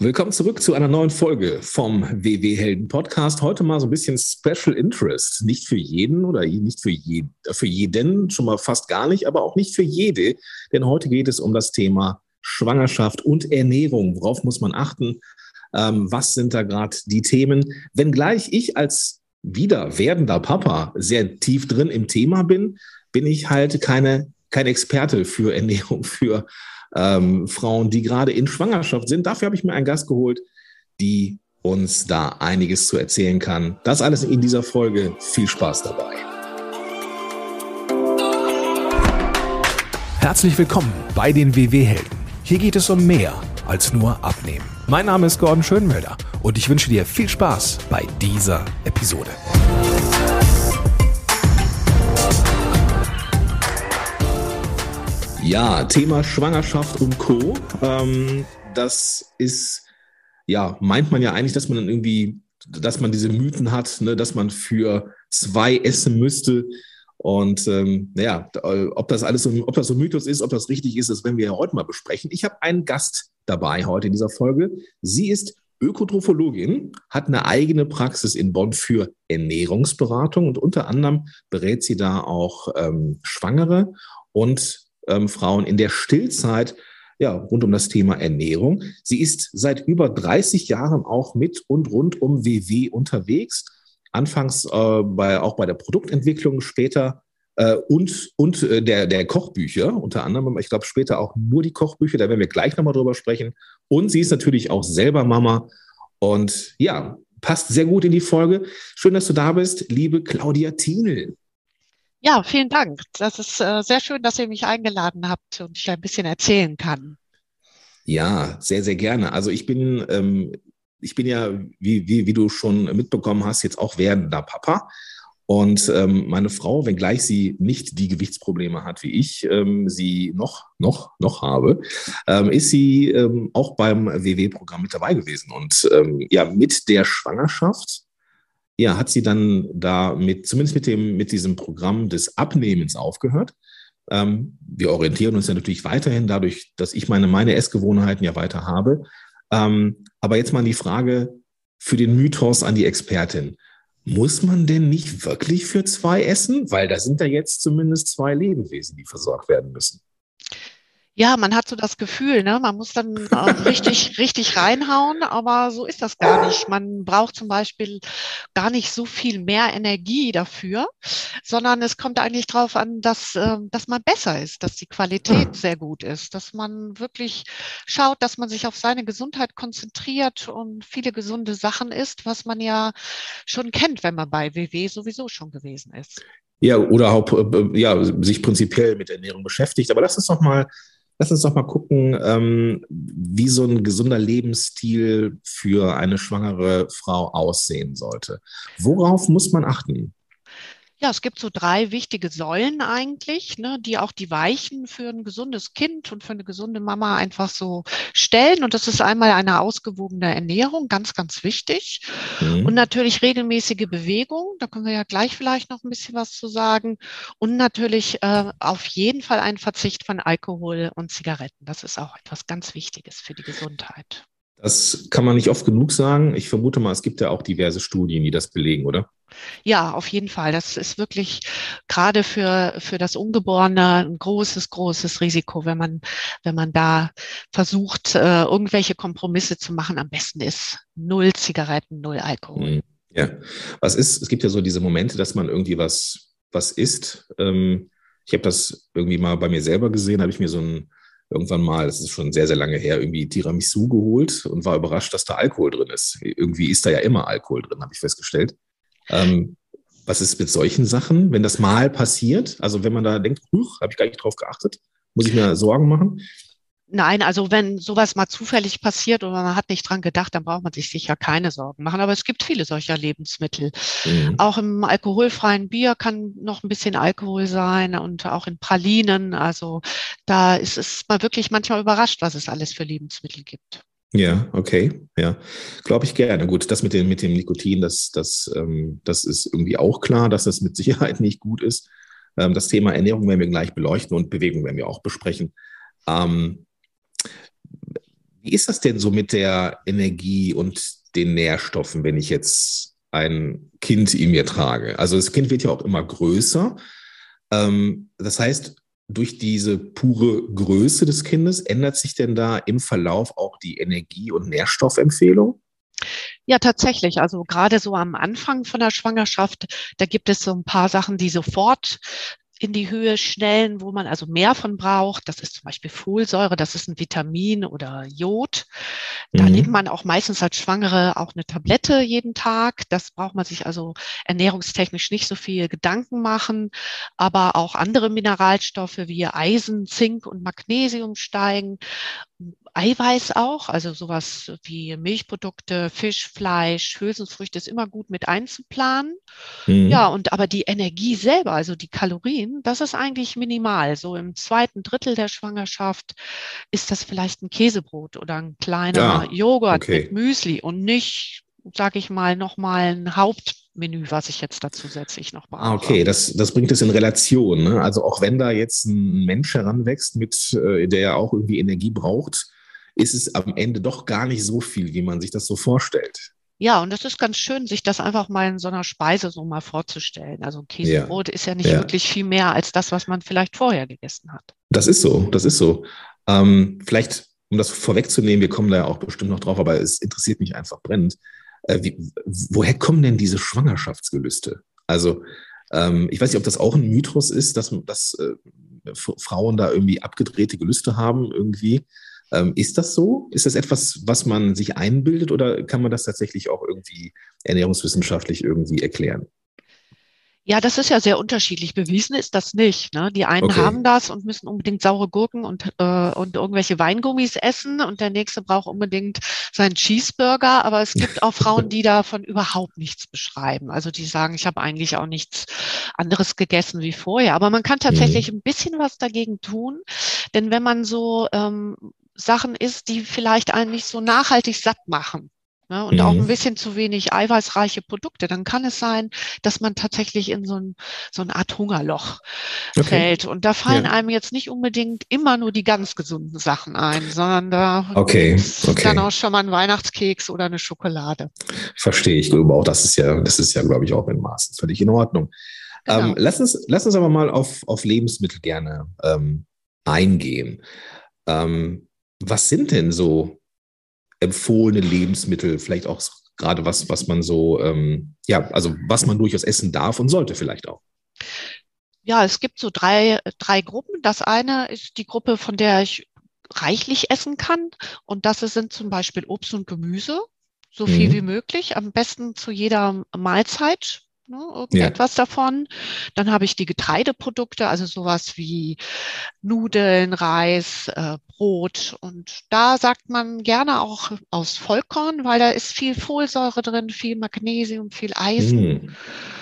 Willkommen zurück zu einer neuen Folge vom WW Helden Podcast. Heute mal so ein bisschen Special Interest. Nicht für jeden oder nicht für, je, für jeden, schon mal fast gar nicht, aber auch nicht für jede. Denn heute geht es um das Thema Schwangerschaft und Ernährung. Worauf muss man achten? Ähm, was sind da gerade die Themen? Wenngleich ich als wieder werdender Papa sehr tief drin im Thema bin, bin ich halt keine, kein Experte für Ernährung, für ähm, Frauen, die gerade in Schwangerschaft sind. Dafür habe ich mir einen Gast geholt, die uns da einiges zu erzählen kann. Das alles in dieser Folge. Viel Spaß dabei. Herzlich willkommen bei den WW-Helden. Hier geht es um mehr als nur Abnehmen. Mein Name ist Gordon Schönmelder und ich wünsche dir viel Spaß bei dieser Episode. Ja, Thema Schwangerschaft und Co. Ähm, das ist, ja, meint man ja eigentlich, dass man dann irgendwie, dass man diese Mythen hat, ne, dass man für zwei essen müsste. Und ähm, naja, ob das alles so, ob das so Mythos ist, ob das richtig ist, das werden wir ja heute mal besprechen. Ich habe einen Gast dabei heute in dieser Folge. Sie ist Ökotrophologin, hat eine eigene Praxis in Bonn für Ernährungsberatung und unter anderem berät sie da auch ähm, Schwangere und ähm, Frauen in der Stillzeit ja, rund um das Thema Ernährung. Sie ist seit über 30 Jahren auch mit und rund um WW unterwegs. Anfangs äh, bei, auch bei der Produktentwicklung, später äh, und, und äh, der, der Kochbücher, unter anderem, ich glaube später auch nur die Kochbücher, da werden wir gleich nochmal drüber sprechen. Und sie ist natürlich auch selber Mama und ja, passt sehr gut in die Folge. Schön, dass du da bist, liebe Claudia Thienel. Ja, vielen Dank. Das ist äh, sehr schön, dass ihr mich eingeladen habt und ich ein bisschen erzählen kann. Ja, sehr, sehr gerne. Also ich bin, ähm, ich bin ja, wie, wie, wie du schon mitbekommen hast, jetzt auch werdender Papa. Und ähm, meine Frau, wenngleich sie nicht die Gewichtsprobleme hat wie ich, ähm, sie noch, noch, noch habe, ähm, ist sie ähm, auch beim WW-Programm mit dabei gewesen. Und ähm, ja, mit der Schwangerschaft ja, hat sie dann da mit, zumindest mit dem, mit diesem Programm des Abnehmens aufgehört. Ähm, wir orientieren uns ja natürlich weiterhin dadurch, dass ich meine, meine Essgewohnheiten ja weiter habe. Ähm, aber jetzt mal die Frage für den Mythos an die Expertin. Muss man denn nicht wirklich für zwei essen? Weil da sind ja jetzt zumindest zwei Lebewesen, die versorgt werden müssen ja, man hat so das Gefühl, ne, man muss dann äh, richtig, richtig reinhauen, aber so ist das gar nicht. Man braucht zum Beispiel gar nicht so viel mehr Energie dafür, sondern es kommt eigentlich darauf an, dass, äh, dass man besser ist, dass die Qualität sehr gut ist, dass man wirklich schaut, dass man sich auf seine Gesundheit konzentriert und viele gesunde Sachen isst, was man ja schon kennt, wenn man bei WW sowieso schon gewesen ist. Ja, oder auch, äh, ja, sich prinzipiell mit Ernährung beschäftigt. Aber lass uns doch mal Lass uns doch mal gucken, ähm, wie so ein gesunder Lebensstil für eine schwangere Frau aussehen sollte. Worauf muss man achten? Ja, es gibt so drei wichtige Säulen eigentlich, ne, die auch die Weichen für ein gesundes Kind und für eine gesunde Mama einfach so stellen. Und das ist einmal eine ausgewogene Ernährung, ganz, ganz wichtig. Mhm. Und natürlich regelmäßige Bewegung. Da können wir ja gleich vielleicht noch ein bisschen was zu sagen. Und natürlich äh, auf jeden Fall ein Verzicht von Alkohol und Zigaretten. Das ist auch etwas ganz Wichtiges für die Gesundheit. Das kann man nicht oft genug sagen. Ich vermute mal, es gibt ja auch diverse Studien, die das belegen, oder? Ja, auf jeden Fall. Das ist wirklich gerade für, für das Ungeborene ein großes, großes Risiko, wenn man, wenn man da versucht, äh, irgendwelche Kompromisse zu machen. Am besten ist null Zigaretten, null Alkohol. Hm, ja, was ist, es gibt ja so diese Momente, dass man irgendwie was, was isst. Ähm, ich habe das irgendwie mal bei mir selber gesehen, habe ich mir so ein irgendwann mal, das ist schon sehr, sehr lange her, irgendwie Tiramisu geholt und war überrascht, dass da Alkohol drin ist. Irgendwie ist da ja immer Alkohol drin, habe ich festgestellt. Ähm, was ist mit solchen Sachen, wenn das mal passiert? Also wenn man da denkt, huch, habe ich gar nicht drauf geachtet, muss ich mir Sorgen machen? Nein, also wenn sowas mal zufällig passiert und man hat nicht dran gedacht, dann braucht man sich sicher keine Sorgen machen. Aber es gibt viele solcher Lebensmittel. Mhm. Auch im alkoholfreien Bier kann noch ein bisschen Alkohol sein und auch in Pralinen. Also da ist es mal wirklich manchmal überrascht, was es alles für Lebensmittel gibt. Ja, okay, ja, glaube ich gerne. Gut, das mit dem, mit dem Nikotin, das, das, ähm, das ist irgendwie auch klar, dass das mit Sicherheit nicht gut ist. Ähm, das Thema Ernährung werden wir gleich beleuchten und Bewegung werden wir auch besprechen. Ähm, Wie ist das denn so mit der Energie und den Nährstoffen, wenn ich jetzt ein Kind in mir trage? Also das Kind wird ja auch immer größer. Ähm, das heißt, durch diese pure Größe des Kindes ändert sich denn da im Verlauf auch die Energie- und Nährstoffempfehlung? Ja, tatsächlich. Also gerade so am Anfang von der Schwangerschaft, da gibt es so ein paar Sachen, die sofort in die Höhe schnellen, wo man also mehr von braucht. Das ist zum Beispiel Folsäure, das ist ein Vitamin oder Jod. Da mhm. nimmt man auch meistens als Schwangere auch eine Tablette jeden Tag. Das braucht man sich also ernährungstechnisch nicht so viel Gedanken machen. Aber auch andere Mineralstoffe wie Eisen, Zink und Magnesium steigen. Eiweiß auch, also sowas wie Milchprodukte, Fisch, Fleisch, Hülsenfrüchte ist immer gut mit einzuplanen. Mhm. Ja, und aber die Energie selber, also die Kalorien, das ist eigentlich minimal. So im zweiten Drittel der Schwangerschaft ist das vielleicht ein Käsebrot oder ein kleiner ja, Joghurt okay. mit Müsli und nicht, sage ich mal, nochmal ein Hauptmenü, was ich jetzt da zusätzlich noch brauche. Ah, okay, das, das bringt es in Relation. Ne? Also auch wenn da jetzt ein Mensch heranwächst, mit, äh, der ja auch irgendwie Energie braucht, ist es am Ende doch gar nicht so viel, wie man sich das so vorstellt. Ja, und das ist ganz schön, sich das einfach mal in so einer Speise so mal vorzustellen. Also Käsebrot ja. ist ja nicht ja. wirklich viel mehr als das, was man vielleicht vorher gegessen hat. Das ist so, das ist so. Ähm, vielleicht, um das vorwegzunehmen, wir kommen da ja auch bestimmt noch drauf, aber es interessiert mich einfach brennend. Äh, wie, woher kommen denn diese Schwangerschaftsgelüste? Also, ähm, ich weiß nicht, ob das auch ein Mythos ist, dass, dass äh, Frauen da irgendwie abgedrehte Gelüste haben irgendwie. Ähm, ist das so? Ist das etwas, was man sich einbildet oder kann man das tatsächlich auch irgendwie ernährungswissenschaftlich irgendwie erklären? Ja, das ist ja sehr unterschiedlich. Bewiesen ist das nicht. Ne? Die einen okay. haben das und müssen unbedingt saure Gurken und, äh, und irgendwelche Weingummis essen und der nächste braucht unbedingt seinen Cheeseburger. Aber es gibt auch Frauen, die davon überhaupt nichts beschreiben. Also die sagen, ich habe eigentlich auch nichts anderes gegessen wie vorher. Aber man kann tatsächlich mhm. ein bisschen was dagegen tun. Denn wenn man so ähm, Sachen isst, die vielleicht einen nicht so nachhaltig satt machen. Ne, und mhm. auch ein bisschen zu wenig eiweißreiche Produkte, dann kann es sein, dass man tatsächlich in so, ein, so eine Art Hungerloch okay. fällt. Und da fallen ja. einem jetzt nicht unbedingt immer nur die ganz gesunden Sachen ein, sondern da okay. okay. dann auch schon mal ein Weihnachtskeks oder eine Schokolade. Verstehe ich, glaube auch, das ist ja, das ist ja, glaube ich, auch in Maßen völlig in Ordnung. Genau. Ähm, lass, uns, lass uns aber mal auf, auf Lebensmittel gerne ähm, eingehen. Ähm, was sind denn so empfohlene Lebensmittel, vielleicht auch gerade was, was man so, ähm, ja, also was man durchaus essen darf und sollte vielleicht auch? Ja, es gibt so drei, drei Gruppen. Das eine ist die Gruppe, von der ich reichlich essen kann. Und das sind zum Beispiel Obst und Gemüse, so viel mhm. wie möglich, am besten zu jeder Mahlzeit ne, irgendetwas ja. davon. Dann habe ich die Getreideprodukte, also sowas wie Nudeln, Reis, äh, Brot. Und da sagt man gerne auch aus Vollkorn, weil da ist viel Folsäure drin, viel Magnesium, viel Eisen.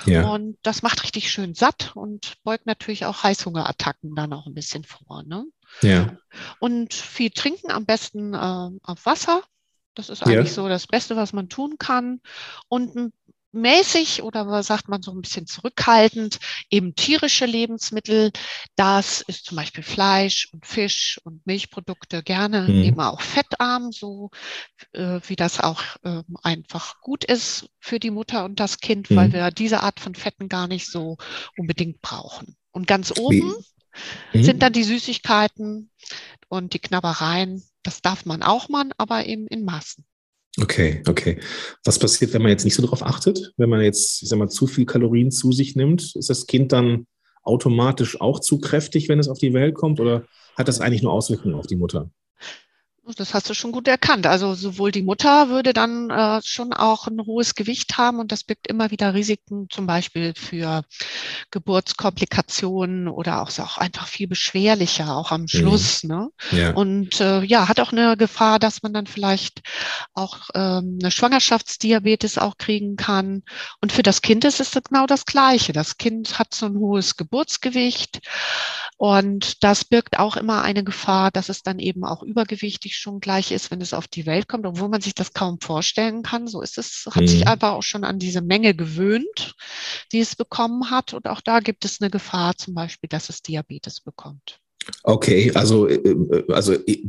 Mm. Ja. Und das macht richtig schön satt und beugt natürlich auch Heißhungerattacken dann auch ein bisschen vor. Ne? Ja. Und viel trinken, am besten äh, auf Wasser. Das ist eigentlich ja. so das Beste, was man tun kann. Und ein mäßig oder was sagt man so ein bisschen zurückhaltend eben tierische Lebensmittel. Das ist zum Beispiel Fleisch und Fisch und Milchprodukte gerne mhm. eben auch fettarm, so äh, wie das auch äh, einfach gut ist für die Mutter und das Kind, mhm. weil wir diese Art von Fetten gar nicht so unbedingt brauchen. Und ganz oben mhm. sind dann die Süßigkeiten und die Knabbereien. Das darf man auch mal, aber eben in Maßen. Okay, okay. Was passiert, wenn man jetzt nicht so darauf achtet? Wenn man jetzt, ich sag mal, zu viel Kalorien zu sich nimmt? Ist das Kind dann automatisch auch zu kräftig, wenn es auf die Welt kommt? Oder hat das eigentlich nur Auswirkungen auf die Mutter? Das hast du schon gut erkannt. Also sowohl die Mutter würde dann äh, schon auch ein hohes Gewicht haben und das birgt immer wieder Risiken, zum Beispiel für Geburtskomplikationen oder auch, auch einfach viel beschwerlicher, auch am mhm. Schluss. Mhm. Ne? Ja. Und äh, ja, hat auch eine Gefahr, dass man dann vielleicht auch ähm, eine Schwangerschaftsdiabetes auch kriegen kann. Und für das Kind ist es genau das Gleiche. Das Kind hat so ein hohes Geburtsgewicht und das birgt auch immer eine Gefahr, dass es dann eben auch übergewichtig schon gleich ist, wenn es auf die Welt kommt, obwohl man sich das kaum vorstellen kann. So ist es, hat mhm. sich einfach auch schon an diese Menge gewöhnt, die es bekommen hat. Und auch da gibt es eine Gefahr, zum Beispiel, dass es Diabetes bekommt. Okay, also, äh, äh, also äh,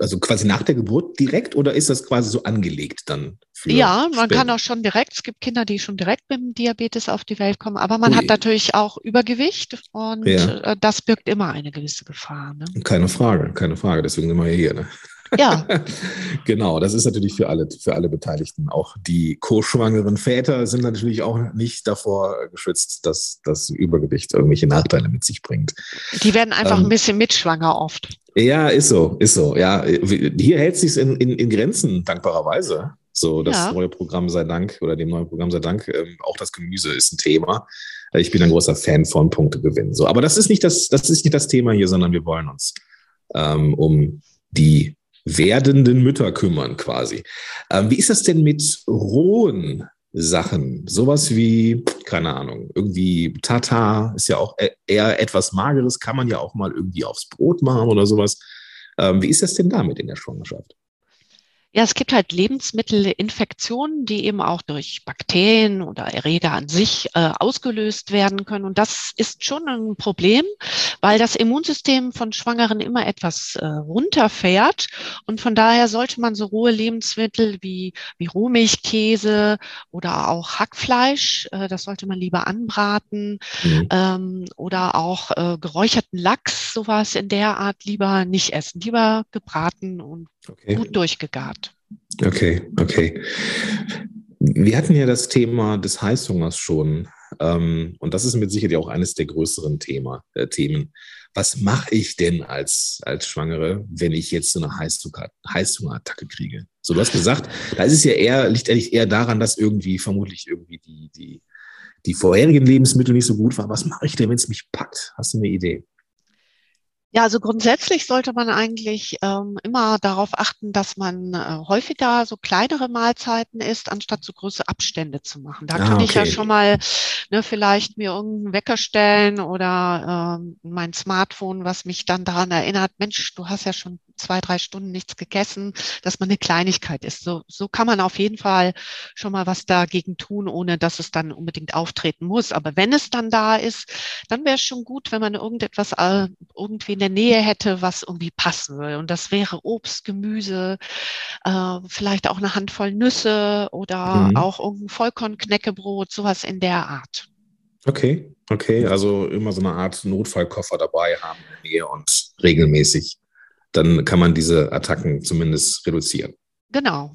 also quasi nach der Geburt direkt oder ist das quasi so angelegt dann? ja, man später? kann auch schon direkt, es gibt Kinder, die schon direkt mit dem Diabetes auf die Welt kommen, aber man Ui. hat natürlich auch Übergewicht und ja. Das birgt immer eine gewisse Gefahr. Ne? Keine Frage, keine Frage, deswegen sind wir hier. Ne? Ja. genau, das ist natürlich für alle, für alle Beteiligten. Auch die co-schwangeren Väter sind natürlich auch nicht davor geschützt, dass das Übergewicht irgendwelche Nachteile mit sich bringt. Die werden einfach ähm, ein bisschen mitschwanger oft. Ja, ist so, ist so. Ja, hier hält sich in, in, in Grenzen, dankbarerweise. So, das ja. neue Programm sei Dank oder dem neuen Programm sei Dank. Ähm, auch das Gemüse ist ein Thema. Ich bin ein großer Fan von Punktegewinnen. So, aber das ist nicht das, das ist nicht das Thema hier, sondern wir wollen uns ähm, um die werdenden Mütter kümmern quasi. Ähm, wie ist das denn mit rohen Sachen? Sowas wie, keine Ahnung, irgendwie Tata ist ja auch e-, eher etwas Mageres, kann man ja auch mal irgendwie aufs Brot machen oder sowas. Ähm, wie ist das denn damit in der Schwangerschaft? Ja, es gibt halt Lebensmittelinfektionen, die eben auch durch Bakterien oder Erreger an sich äh, ausgelöst werden können. Und das ist schon ein Problem, weil das Immunsystem von Schwangeren immer etwas äh, runterfährt. Und von daher sollte man so rohe Lebensmittel wie, wie Rohmilchkäse oder auch Hackfleisch, äh, das sollte man lieber anbraten mhm. ähm, oder auch äh, geräucherten Lachs, sowas in der Art lieber nicht essen, lieber gebraten und okay. gut durchgegart. Okay, okay. Wir hatten ja das Thema des Heißhungers schon. Ähm, und das ist mit Sicherheit auch eines der größeren Thema, äh, Themen. Was mache ich denn als, als Schwangere, wenn ich jetzt so eine Heißhungerattacke kriege? So, du hast gesagt, da ist es ja eher, liegt eigentlich eher daran, dass irgendwie vermutlich irgendwie die, die, die vorherigen Lebensmittel nicht so gut waren. Was mache ich denn, wenn es mich packt? Hast du eine Idee? Ja, also grundsätzlich sollte man eigentlich ähm, immer darauf achten, dass man äh, häufiger so kleinere Mahlzeiten isst, anstatt so große Abstände zu machen. Da ah, kann okay. ich ja schon mal ne, vielleicht mir irgendeinen Wecker stellen oder ähm, mein Smartphone, was mich dann daran erinnert, Mensch, du hast ja schon zwei, drei Stunden nichts gegessen, dass man eine Kleinigkeit ist. So, so kann man auf jeden Fall schon mal was dagegen tun, ohne dass es dann unbedingt auftreten muss. Aber wenn es dann da ist, dann wäre es schon gut, wenn man irgendetwas äh, irgendwie in der Nähe hätte, was irgendwie passen will. Und das wäre Obst, Gemüse, äh, vielleicht auch eine Handvoll Nüsse oder mhm. auch irgendein Vollkornknäckebrot, sowas in der Art. Okay, okay. Also immer so eine Art Notfallkoffer dabei haben in der Nähe und regelmäßig dann kann man diese Attacken zumindest reduzieren. Genau.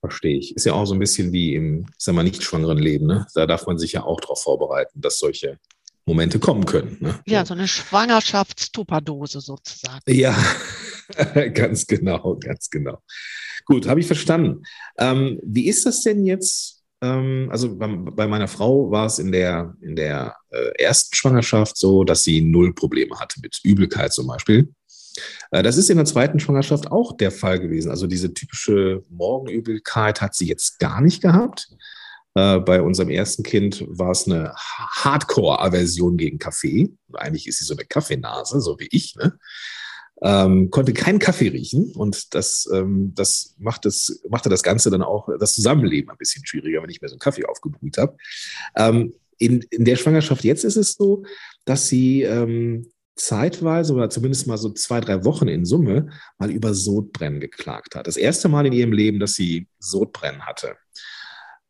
Verstehe ich. Ist ja auch so ein bisschen wie im, ich sag mal, nicht schwangeren Leben. Ne? Da darf man sich ja auch darauf vorbereiten, dass solche Momente kommen können. Ne? Ja, so eine Schwangerschaftstupperdose sozusagen. Ja, ganz genau, ganz genau. Gut, habe ich verstanden. Ähm, wie ist das denn jetzt? Ähm, also bei, bei, meiner Frau war es in der, in der äh, ersten Schwangerschaft so, dass sie null Probleme hatte mit Übelkeit zum Beispiel. Äh, das ist in der zweiten Schwangerschaft auch der Fall gewesen. Also diese typische Morgenübelkeit hat sie jetzt gar nicht gehabt. Äh, bei unserem ersten Kind war es eine Hardcore-Aversion gegen Kaffee. Eigentlich ist sie so eine Kaffeenase, so wie ich. Ne? Ähm, konnte keinen Kaffee riechen und das, ähm, das, macht das machte das Ganze dann auch das Zusammenleben ein bisschen schwieriger, wenn ich mir so einen Kaffee aufgebrüht habe. Ähm, in, in der Schwangerschaft jetzt ist es so, dass sie ähm, zeitweise oder zumindest mal so zwei, drei Wochen in Summe mal über Sodbrennen geklagt hat. Das erste Mal in ihrem Leben, dass sie Sodbrennen hatte.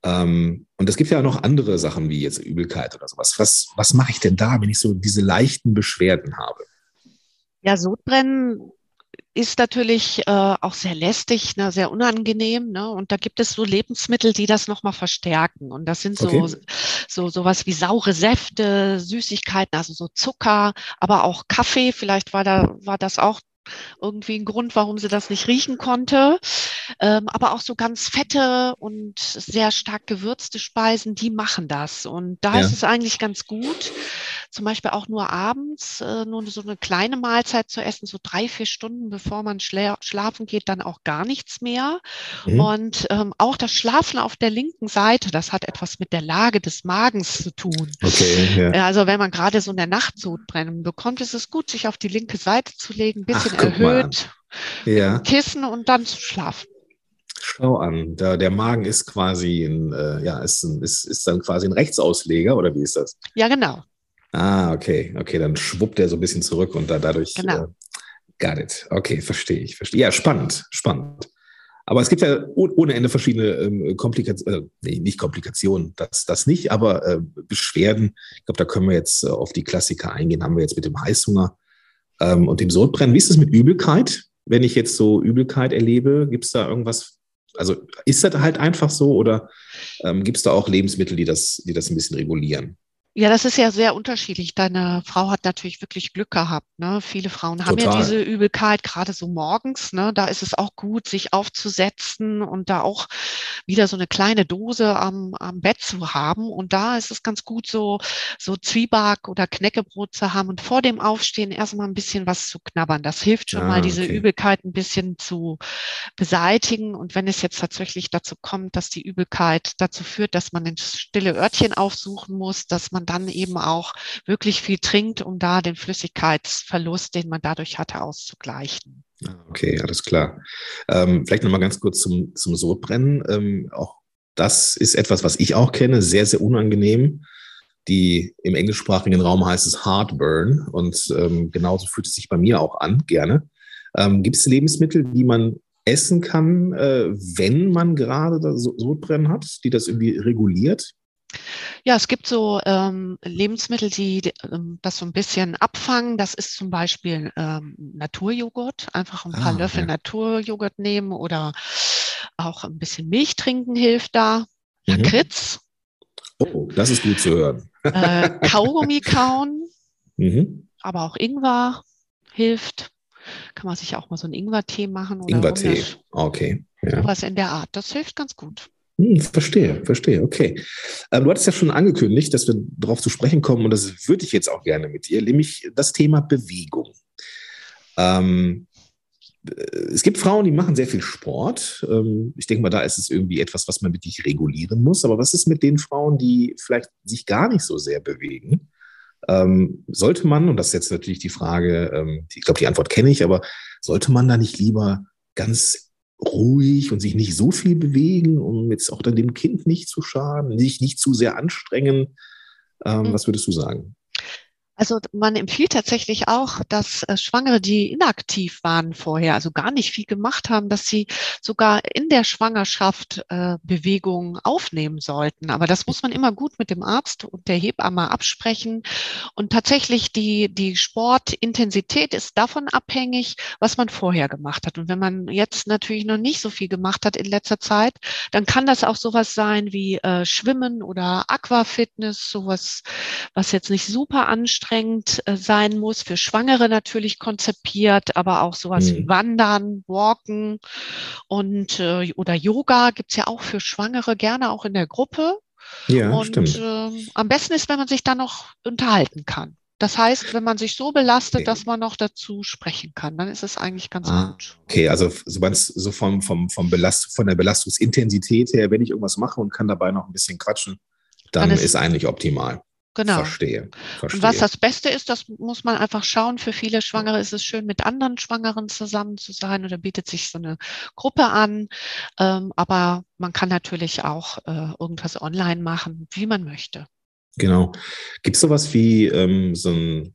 Ähm, und es gibt ja auch noch andere Sachen wie jetzt Übelkeit oder sowas. Was, was mache ich denn da, wenn ich so diese leichten Beschwerden habe? Ja, Sodbrennen ist natürlich äh, auch sehr lästig, ne, sehr unangenehm. Ne? Und da gibt es so Lebensmittel, die das nochmal verstärken. Und das sind so, okay. so sowas wie saure Säfte, Süßigkeiten, also so Zucker, aber auch Kaffee. Vielleicht war da war das auch irgendwie ein Grund, warum sie das nicht riechen konnte. Ähm, aber auch so ganz fette und sehr stark gewürzte Speisen, die machen das. Und da ja. ist es eigentlich ganz gut, zum Beispiel auch nur abends, äh, nur so eine kleine Mahlzeit zu essen, so drei, vier Stunden bevor man schla schlafen geht, dann auch gar nichts mehr. Mhm. Und ähm, auch das Schlafen auf der linken Seite, das hat etwas mit der Lage des Magens zu tun. Okay, ja. Also wenn man gerade so in der Nacht Sodbrennen bekommt, ist es gut, sich auf die linke Seite zu legen, ein bisschen Ach, erhöht, ja. Kissen und dann zu schlafen. Schau an, der, der Magen ist quasi ein, äh, ja, ist, ein, ist, ist dann quasi ein Rechtsausleger oder wie ist das? Ja, genau. Ah, okay, okay, dann schwuppt er so ein bisschen zurück und da, dadurch genau. äh, Got it. Okay, verstehe ich, verstehe. Ja, spannend, spannend. Aber es gibt ja ohne Ende verschiedene ähm, Komplikationen, äh, nee, nicht Komplikationen, das, das nicht, aber äh, Beschwerden. Ich glaube, da können wir jetzt äh, auf die Klassiker eingehen. Haben wir jetzt mit dem Heißhunger ähm, und dem Sodbrennen. Wie ist es mit Übelkeit? Wenn ich jetzt so Übelkeit erlebe, gibt es da irgendwas? Also ist das halt einfach so oder ähm, gibt es da auch Lebensmittel, die das, die das ein bisschen regulieren? Ja, das ist ja sehr unterschiedlich. Deine Frau hat natürlich wirklich Glück gehabt. Ne? Viele Frauen haben Total. ja diese Übelkeit, gerade so morgens. Ne? Da ist es auch gut, sich aufzusetzen und da auch wieder so eine kleine Dose am, am Bett zu haben. Und da ist es ganz gut, so, so Zwieback oder Knäckebrot zu haben und vor dem Aufstehen erstmal ein bisschen was zu knabbern. Das hilft schon ah, mal, diese okay. Übelkeit ein bisschen zu beseitigen. Und wenn es jetzt tatsächlich dazu kommt, dass die Übelkeit dazu führt, dass man ein stille Örtchen aufsuchen muss, dass man man dann eben auch wirklich viel trinkt, um da den Flüssigkeitsverlust, den man dadurch hatte, auszugleichen. Ah, okay, alles klar. Ähm, vielleicht nochmal ganz kurz zum, zum Sodbrennen. Ähm, auch das ist etwas, was ich auch kenne, sehr, sehr unangenehm. Die im englischsprachigen Raum heißt es Heartburn und ähm, genauso fühlt es sich bei mir auch an, gerne. Ähm, Gibt es Lebensmittel, die man essen kann, äh, wenn man gerade Sodbrennen hat, die das irgendwie reguliert? Ja, es gibt so ähm, Lebensmittel, die ähm, das so ein bisschen abfangen. Das ist zum Beispiel ähm, Naturjoghurt. Einfach ein paar ah, Löffel ja. Naturjoghurt nehmen oder auch ein bisschen Milch trinken hilft da. Mhm. Lakritz. Oh, das ist gut zu hören. äh, Kaugummi kauen, mhm. aber auch Ingwer hilft. Kann man sich auch mal so einen Ingwertee machen. Oder Ingwertee, okay. Ja. Sowas in der Art. Das hilft ganz gut. Hm, verstehe, verstehe, okay. Ähm, du hattest ja schon angekündigt, dass wir darauf zu sprechen kommen und das würde ich jetzt auch gerne mit dir, nämlich das Thema Bewegung. Ähm, äh, es gibt Frauen, die machen sehr viel Sport. Ähm, ich denke mal, da ist es irgendwie etwas, was man wirklich regulieren muss. Aber was ist mit den Frauen, die vielleicht sich gar nicht so sehr bewegen? Ähm, sollte man, und das ist jetzt natürlich die Frage, ähm, ich glaube, die Antwort kenne ich, aber sollte man da nicht lieber ganz ruhig und sich nicht so viel bewegen, um jetzt auch dann dem Kind nicht zu schaden, sich nicht zu sehr anstrengen. Ähm, mhm. Was würdest du sagen? Also man empfiehlt tatsächlich auch, dass äh, Schwangere, die inaktiv waren vorher, also gar nicht viel gemacht haben, dass sie sogar in der Schwangerschaft äh, Bewegung aufnehmen sollten. Aber das muss man immer gut mit dem Arzt und der Hebamme absprechen. Und tatsächlich die, die Sportintensität ist davon abhängig, was man vorher gemacht hat. Und wenn man jetzt natürlich noch nicht so viel gemacht hat in letzter Zeit, dann kann das auch sowas sein wie äh, Schwimmen oder Aquafitness, sowas, was jetzt nicht super anstrengend anstrengend äh, sein muss, für Schwangere natürlich konzipiert, aber auch sowas mhm. wie Wandern, Walken und äh, oder Yoga gibt's ja auch für Schwangere gerne auch in der Gruppe. Ja, und stimmt. Äh, am besten ist, wenn man sich dann noch unterhalten kann. Das heißt, wenn man sich so belastet, okay. dass man noch dazu sprechen kann, dann ist es eigentlich ganz ah, gut. Okay, also so, so vom, vom, vom Belast von der Belastungsintensität her, wenn ich irgendwas mache und kann dabei noch ein bisschen quatschen, dann, dann ist, ist eigentlich optimal. Genau. Verstehe, verstehe. Und was das Beste ist, das muss man einfach schauen. Für viele Schwangere ist es schön, mit anderen Schwangeren zusammen zu sein oder bietet sich so eine Gruppe an. Ähm, aber man kann natürlich auch äh, irgendwas online machen, wie man möchte. Genau. Gibt es sowas wie ähm, so ein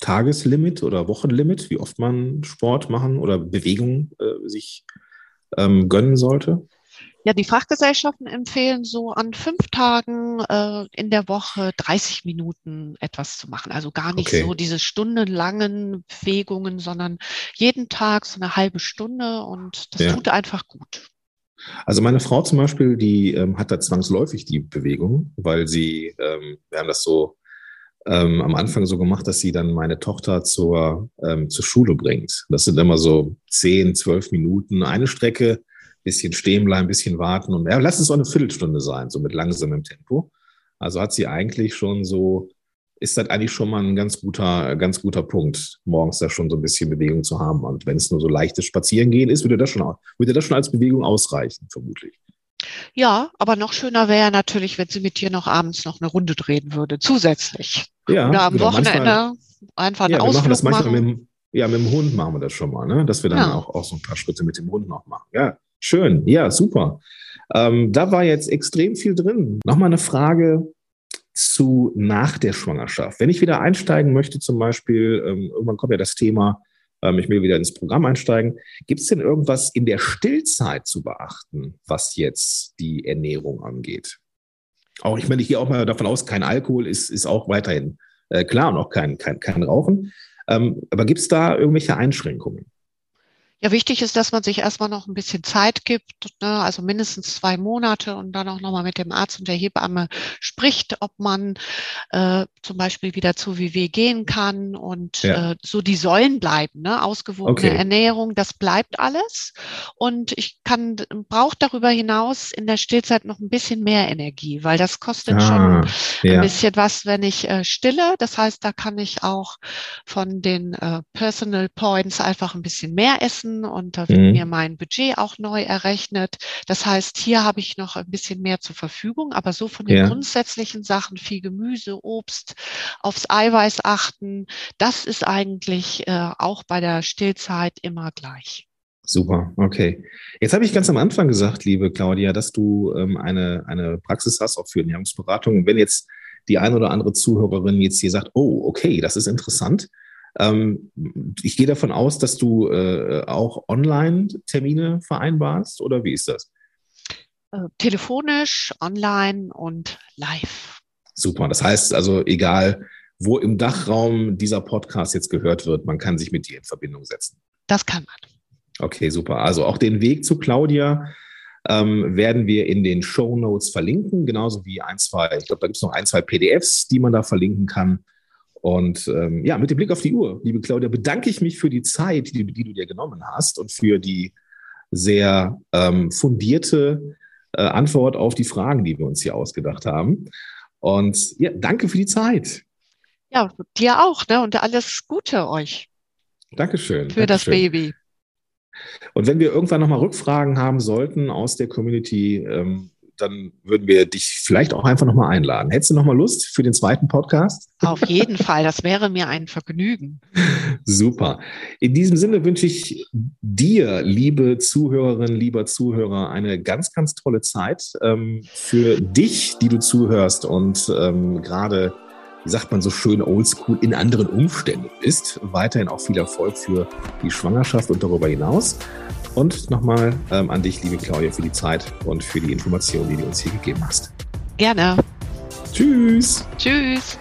Tageslimit oder Wochenlimit, wie oft man Sport machen oder Bewegung äh, sich ähm, gönnen sollte? Ja, die Fachgesellschaften empfehlen so an fünf Tagen äh, in der Woche 30 Minuten etwas zu machen. Also gar nicht okay. so diese stundenlangen Bewegungen, sondern jeden Tag so eine halbe Stunde und das ja. tut einfach gut. Also meine Frau zum Beispiel, die ähm, hat da zwangsläufig die Bewegung, weil sie, ähm, wir haben das so ähm, am Anfang so gemacht, dass sie dann meine Tochter zur, ähm, zur Schule bringt. Das sind immer so zehn, zwölf Minuten eine Strecke bisschen stehen bleiben, bisschen warten und ja, lass es auch eine Viertelstunde sein, so mit langsamem Tempo. Also hat sie eigentlich schon so, ist das eigentlich schon mal ein ganz guter, ganz guter Punkt, morgens da schon so ein bisschen Bewegung zu haben. Und wenn es nur so leichtes Spazierengehen ist, würde das schon, würde das schon als Bewegung ausreichen, vermutlich. Ja, aber noch schöner wäre natürlich, wenn sie mit dir noch abends noch eine Runde drehen würde, zusätzlich. Ja, Oder am genau, Wochenende manchmal, einfach einen ja, Ausflug wir machen. Das manchmal machen. Mit dem, ja, mit dem Hund machen wir das schon mal, ne? dass wir dann ja. auch, auch so ein paar Schritte mit dem Hund noch machen. Ja, Schön, ja, super. Ähm, da war jetzt extrem viel drin. Nochmal eine Frage zu nach der Schwangerschaft. Wenn ich wieder einsteigen möchte, zum Beispiel, ähm, irgendwann kommt ja das Thema ähm, ich will wieder ins Programm einsteigen. Gibt es denn irgendwas in der Stillzeit zu beachten, was jetzt die Ernährung angeht? Auch ich meine, ich gehe auch mal davon aus, kein Alkohol ist, ist auch weiterhin äh, klar und auch kein, kein, kein Rauchen. Ähm, aber gibt es da irgendwelche Einschränkungen? Ja, wichtig ist, dass man sich erstmal noch ein bisschen Zeit gibt, ne? also mindestens zwei Monate und dann auch nochmal mit dem Arzt und der Hebamme spricht, ob man äh, zum Beispiel wieder zu WW gehen kann und ja. äh, so die Säulen bleiben, ne? ausgewogene okay. Ernährung, das bleibt alles. Und ich kann, brauche darüber hinaus in der Stillzeit noch ein bisschen mehr Energie, weil das kostet ah, schon ja. ein bisschen was, wenn ich äh, stille. Das heißt, da kann ich auch von den äh, Personal Points einfach ein bisschen mehr essen und da wird mhm. mir mein Budget auch neu errechnet. Das heißt, hier habe ich noch ein bisschen mehr zur Verfügung, aber so von den ja. grundsätzlichen Sachen, viel Gemüse, Obst, aufs Eiweiß achten, das ist eigentlich äh, auch bei der Stillzeit immer gleich. Super, okay. Jetzt habe ich ganz am Anfang gesagt, liebe Claudia, dass du ähm, eine, eine Praxis hast, auch für Ernährungsberatung. wenn jetzt die eine oder andere Zuhörerin jetzt hier sagt, oh, okay, das ist interessant, ich gehe davon aus, dass du äh, auch Online-Termine vereinbarst oder wie ist das? Äh, telefonisch, online und live. Super. Das heißt also, egal wo im Dachraum dieser Podcast jetzt gehört wird, man kann sich mit dir in Verbindung setzen. Das kann man. Okay, super. Also auch den Weg zu Claudia ähm, werden wir in den Show Notes verlinken, genauso wie ein, zwei, ich glaube, da gibt es noch ein, zwei PDFs, die man da verlinken kann. Und ähm, ja, mit dem Blick auf die Uhr, liebe Claudia, bedanke ich mich für die Zeit, die, die du dir genommen hast und für die sehr ähm, fundierte äh, Antwort auf die Fragen, die wir uns hier ausgedacht haben. Und ja, danke für die Zeit. Ja, dir auch, ne? Und alles Gute euch. Dankeschön. Für Dankeschön. das Baby. Und wenn wir irgendwann nochmal Rückfragen haben sollten aus der Community, ähm, dann würden wir dich vielleicht auch einfach nochmal einladen. Hättest du nochmal Lust für den zweiten Podcast? Auf jeden Fall, das wäre mir ein Vergnügen. Super. In diesem Sinne wünsche ich dir, liebe Zuhörerin, lieber Zuhörer, eine ganz, ganz tolle Zeit. Ähm, für dich, die du zuhörst und ähm, gerade wie sagt man so schön, oldschool in anderen Umständen bist. Weiterhin auch viel Erfolg für die Schwangerschaft und darüber hinaus. Und nochmal ähm, an dich, liebe Claudia, für die Zeit und für die Informationen, die du uns hier gegeben hast. Gerne. Tschüss. Tschüss.